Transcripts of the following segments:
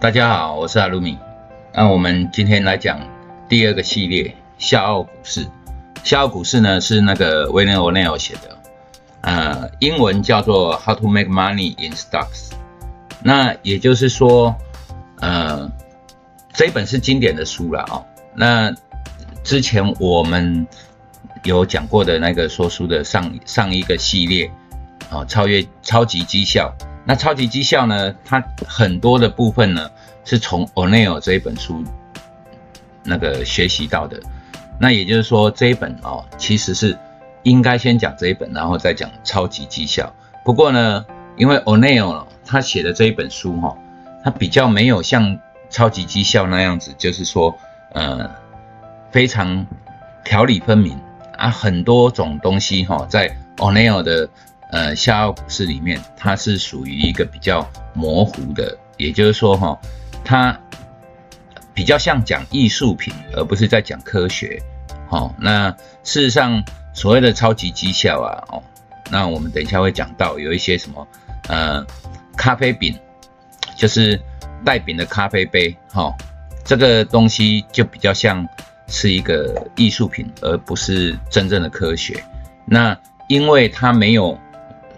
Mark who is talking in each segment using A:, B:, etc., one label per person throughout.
A: 大家好，我是阿鲁米。那我们今天来讲第二个系列——笑傲股市。笑傲股市呢是那个 William O'Neill 写的，呃，英文叫做 How to Make Money in Stocks。那也就是说，呃，这本是经典的书了哦。那之前我们有讲过的那个说书的上上一个系列，哦，超越超级绩效。那超级绩效呢？它很多的部分呢，是从 O'Neill 这一本书那个学习到的。那也就是说，这一本哦，其实是应该先讲这一本，然后再讲超级绩效。不过呢，因为 O'Neill 他写的这一本书哈，它比较没有像超级绩效那样子，就是说呃非常条理分明啊，很多种东西哈，在 O'Neill 的。呃，下奥股市里面，它是属于一个比较模糊的，也就是说，哈，它比较像讲艺术品，而不是在讲科学。好，那事实上，所谓的超级绩效啊，哦，那我们等一下会讲到有一些什么，呃，咖啡饼，就是带饼的咖啡杯，哈，这个东西就比较像是一个艺术品，而不是真正的科学。那因为它没有。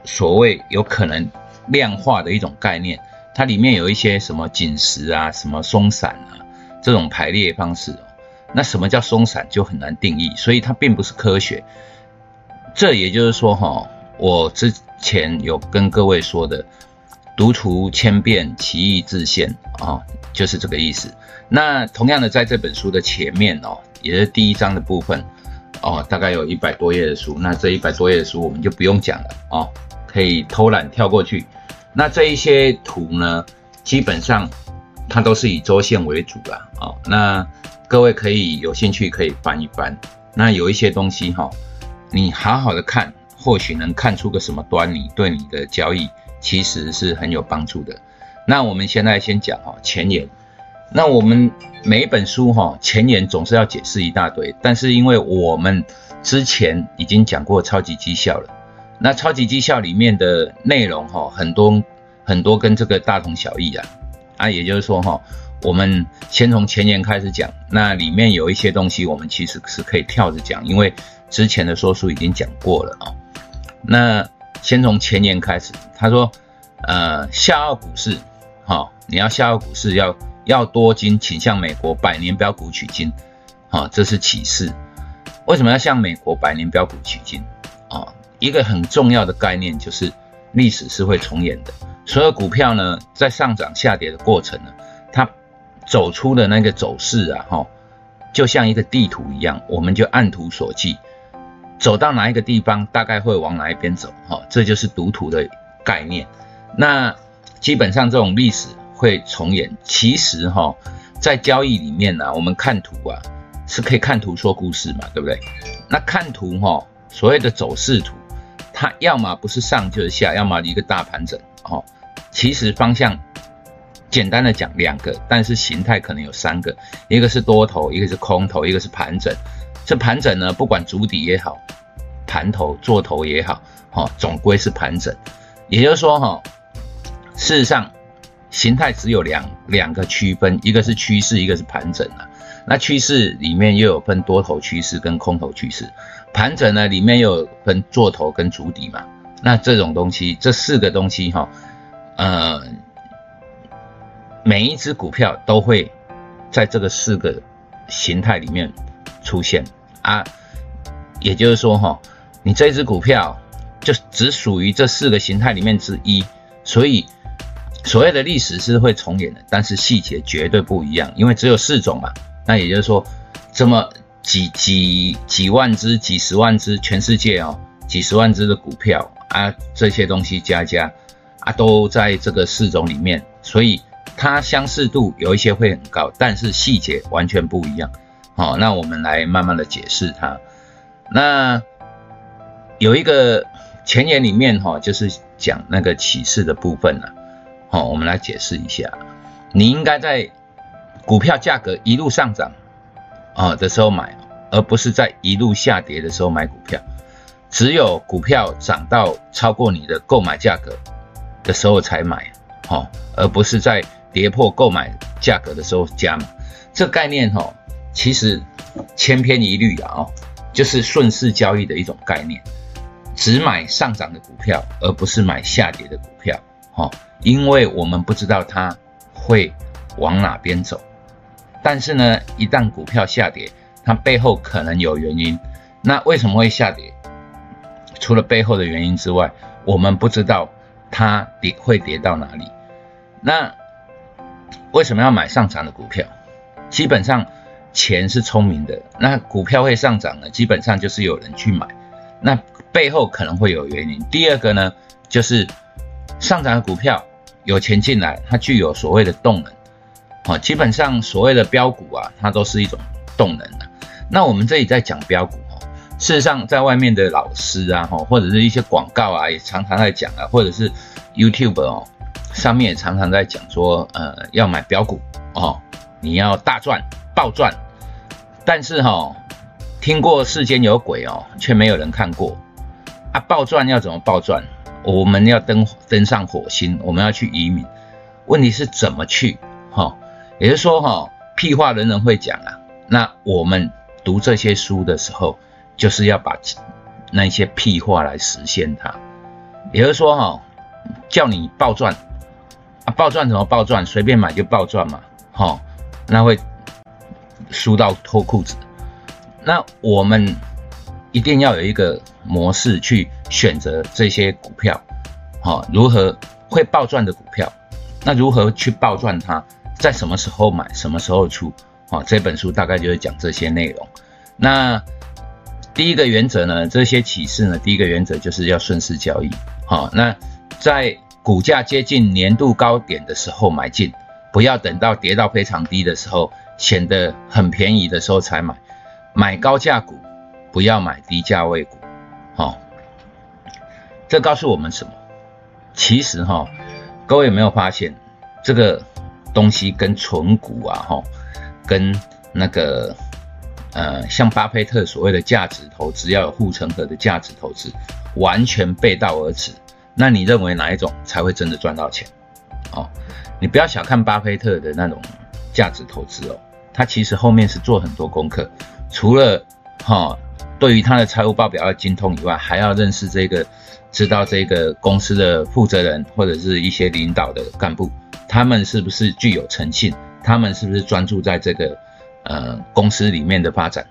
A: 所谓有可能量化的一种概念，它里面有一些什么紧实啊、什么松散啊这种排列方式。那什么叫松散就很难定义，所以它并不是科学。这也就是说，哈，我之前有跟各位说的“独图千变，其义自现”啊，就是这个意思。那同样的，在这本书的前面哦，也是第一章的部分哦，大概有一百多页的书。那这一百多页的书我们就不用讲了哦。可以偷懒跳过去，那这一些图呢，基本上它都是以周线为主啦。啊。那各位可以有兴趣可以翻一翻。那有一些东西哈，你好好的看，或许能看出个什么端倪，对你的交易其实是很有帮助的。那我们现在先讲哈前言。那我们每一本书哈前言总是要解释一大堆，但是因为我们之前已经讲过超级绩效了。那超级绩效里面的内容哈，很多很多跟这个大同小异啊，啊，也就是说哈，我们先从前言开始讲，那里面有一些东西我们其实是可以跳着讲，因为之前的说书已经讲过了啊。那先从前言开始，他说，呃，下澳股市，哈，你要下澳股市要要多金，请向美国百年标股取经，哈，这是启示。为什么要向美国百年标股取经？一个很重要的概念就是，历史是会重演的。所有股票呢，在上涨下跌的过程呢，它走出的那个走势啊，哈，就像一个地图一样，我们就按图索骥，走到哪一个地方，大概会往哪一边走，哈，这就是读图的概念。那基本上这种历史会重演。其实哈，在交易里面呢，我们看图啊，是可以看图说故事嘛，对不对？那看图哈，所谓的走势图。它要么不是上就是下，要么一个大盘整哦。其实方向简单的讲两个，但是形态可能有三个，一个是多头，一个是空头，一个是盘整。这盘整呢，不管主底也好，盘头做头也好，哈，总归是盘整。也就是说哈，事实上形态只有两两个区分，一个是趋势，一个是盘整啊。那趋势里面又有分多头趋势跟空头趋势。盘整呢，里面又有分做头跟主底嘛，那这种东西，这四个东西哈，呃，每一只股票都会在这个四个形态里面出现啊，也就是说哈，你这只股票就只属于这四个形态里面之一，所以所谓的历史是会重演的，但是细节绝对不一样，因为只有四种嘛，那也就是说这么。几几几万只、几十万只，全世界哦，几十万只的股票啊，这些东西加加啊，都在这个四种里面，所以它相似度有一些会很高，但是细节完全不一样。好，那我们来慢慢的解释它。那有一个前言里面哈，就是讲那个启示的部分了。好，我们来解释一下，你应该在股票价格一路上涨。啊的时候买，而不是在一路下跌的时候买股票。只有股票涨到超过你的购买价格的时候才买，哈，而不是在跌破购买价格的时候加码。这概念哈，其实千篇一律啊，哦就是顺势交易的一种概念，只买上涨的股票，而不是买下跌的股票，哈，因为我们不知道它会往哪边走。但是呢，一旦股票下跌，它背后可能有原因。那为什么会下跌？除了背后的原因之外，我们不知道它跌会跌到哪里。那为什么要买上涨的股票？基本上钱是聪明的。那股票会上涨呢？基本上就是有人去买。那背后可能会有原因。第二个呢，就是上涨的股票有钱进来，它具有所谓的动能。啊，基本上所谓的标股啊，它都是一种动能的。那我们这里在讲标股哦，事实上在外面的老师啊，哈，或者是一些广告啊，也常常在讲啊，或者是 YouTube 哦，上面也常常在讲说，呃，要买标股哦，你要大赚暴赚。但是哈，听过世间有鬼哦，却没有人看过啊，暴赚要怎么暴赚？我们要登登上火星，我们要去移民，问题是怎么去？哈。也就是说，哈，屁话人人会讲啊。那我们读这些书的时候，就是要把那些屁话来实现它。也就是说，哈，叫你暴赚啊，暴赚怎么暴赚？随便买就暴赚嘛，哈，那会输到脱裤子。那我们一定要有一个模式去选择这些股票，哈，如何会暴赚的股票？那如何去暴赚它？在什么时候买，什么时候出？哦，这本书大概就是讲这些内容。那第一个原则呢，这些启示呢，第一个原则就是要顺势交易。好，那在股价接近年度高点的时候买进，不要等到跌到非常低的时候，显得很便宜的时候才买。买高价股，不要买低价位股。好，这告诉我们什么？其实哈，各位有没有发现这个？东西跟纯股啊，哈，跟那个呃，像巴菲特所谓的价值投资要有护城河的价值投资，完全背道而驰。那你认为哪一种才会真的赚到钱？哦，你不要小看巴菲特的那种价值投资哦，他其实后面是做很多功课，除了哈，对于他的财务报表要精通以外，还要认识这个，知道这个公司的负责人或者是一些领导的干部。他们是不是具有诚信？他们是不是专注在这个呃公司里面的发展？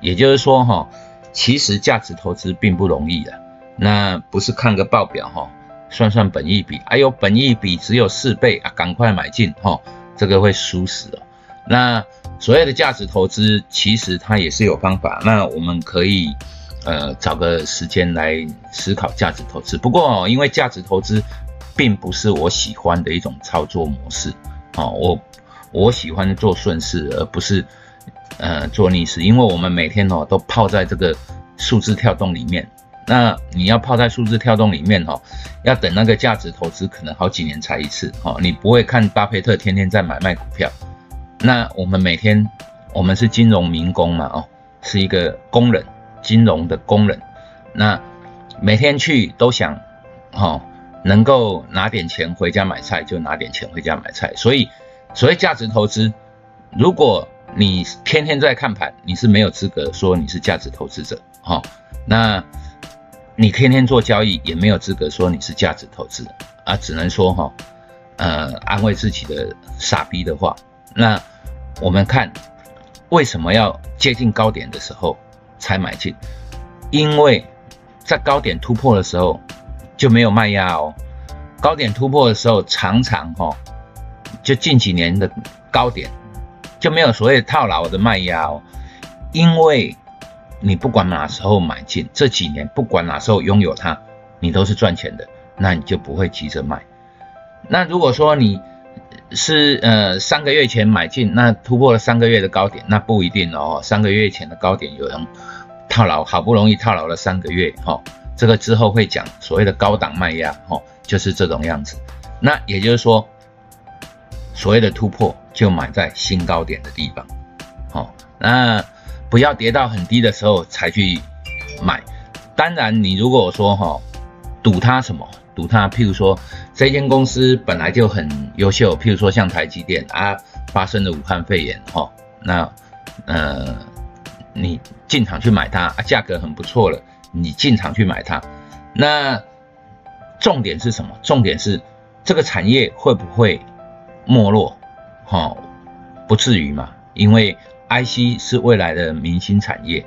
A: 也就是说哈，其实价值投资并不容易的。那不是看个报表哈，算算本益比，哎呦本益比只有四倍啊，赶快买进哈，这个会输死哦。那所谓的价值投资，其实它也是有方法。那我们可以呃找个时间来思考价值投资。不过因为价值投资。并不是我喜欢的一种操作模式，哦，我我喜欢做顺势，而不是呃做逆势，因为我们每天哦都泡在这个数字跳动里面，那你要泡在数字跳动里面哦，要等那个价值投资可能好几年才一次，哦，你不会看巴菲特天天在买卖股票，那我们每天我们是金融民工嘛，哦，是一个工人，金融的工人，那每天去都想，哦。能够拿点钱回家买菜，就拿点钱回家买菜。所以，所谓价值投资，如果你天天在看盘，你是没有资格说你是价值投资者，哈。那你天天做交易，也没有资格说你是价值投资啊，只能说哈，呃，安慰自己的傻逼的话。那我们看为什么要接近高点的时候才买进？因为在高点突破的时候。就没有卖压哦，高点突破的时候，常常哈，就近几年的高点就没有所谓套牢的卖压哦，因为你不管哪时候买进，这几年不管哪时候拥有它，你都是赚钱的，那你就不会急着卖。那如果说你是呃三个月前买进，那突破了三个月的高点，那不一定哦，三个月前的高点有人套牢，好不容易套牢了三个月哈。这个之后会讲所谓的高档卖压，哦，就是这种样子。那也就是说，所谓的突破就买在新高点的地方，好，那不要跌到很低的时候才去买。当然，你如果说哈赌它什么，赌它。譬如说，这间公司本来就很优秀，譬如说像台积电啊，发生了武汉肺炎哈，那呃，你进场去买它啊，价格很不错了，你进场去买它，那重点是什么？重点是这个产业会不会没落？哈，不至于嘛，因为 IC 是未来的明星产业，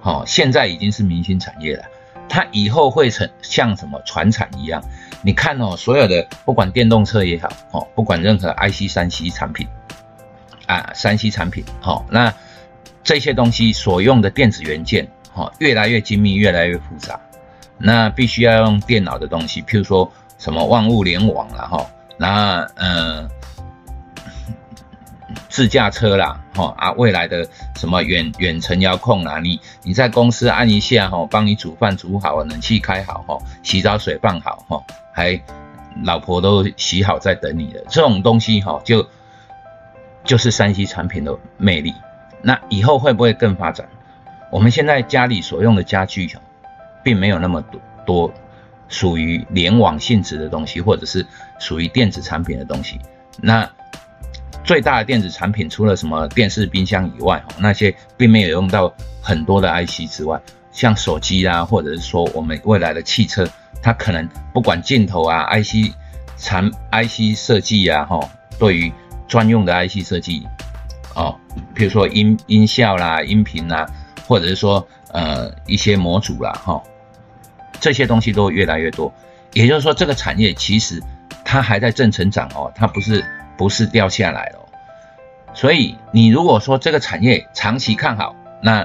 A: 好，现在已经是明星产业了。它以后会成像什么船产一样？你看哦，所有的不管电动车也好，哦，不管任何 IC 三 C 产品啊，三 C 产品，好，那这些东西所用的电子元件，哈，越来越精密，越来越复杂，那必须要用电脑的东西，譬如说什么万物联网了，哈，那嗯。自驾车啦，哈啊，未来的什么远远程遥控啦，你你在公司按一下，哈，帮你煮饭煮好，冷气开好，哈，洗澡水放好，哈，还老婆都洗好在等你的这种东西，哈，就就是三 C 产品的魅力。那以后会不会更发展？我们现在家里所用的家具，并没有那么多多属于联网性质的东西，或者是属于电子产品的东西，那。最大的电子产品，除了什么电视、冰箱以外，那些并没有用到很多的 IC 之外，像手机啊，或者是说我们未来的汽车，它可能不管镜头啊、IC 产 IC 设计啊，哈，对于专用的 IC 设计，哦，比如说音音效啦、音频啦，或者是说呃一些模组啦，哈，这些东西都越来越多。也就是说，这个产业其实它还在正成长哦，它不是。不是掉下来了，所以你如果说这个产业长期看好，那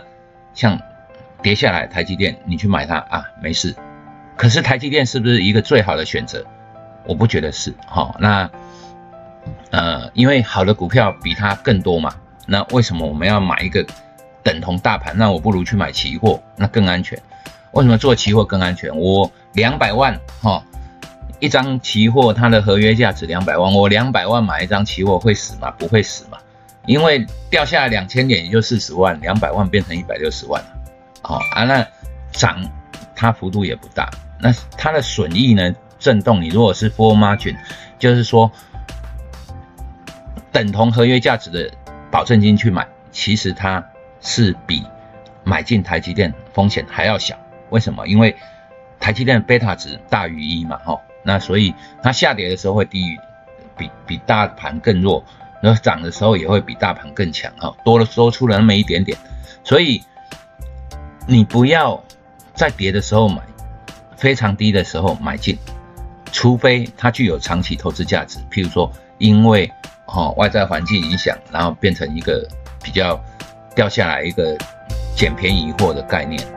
A: 像跌下来台积电，你去买它啊，没事。可是台积电是不是一个最好的选择？我不觉得是。好，那呃，因为好的股票比它更多嘛，那为什么我们要买一个等同大盘？那我不如去买期货，那更安全。为什么做期货更安全？我两百万哈。一张期货，它的合约价值两百万，我两百万买一张期货会死吗？不会死嘛，因为掉下来两千点也就四十万，两百万变成一百六十万了。好啊，那涨它幅度也不大，那它的损益呢？震动，你如果是 full margin，就是说等同合约价值的保证金去买，其实它是比买进台积电风险还要小。为什么？因为台积电贝塔值大于一嘛，哈。那所以它下跌的时候会低于，比比大盘更弱，然后涨的时候也会比大盘更强哈，多了多出了那么一点点，所以你不要在跌的时候买，非常低的时候买进，除非它具有长期投资价值，譬如说因为哦外在环境影响，然后变成一个比较掉下来一个捡便宜货的概念。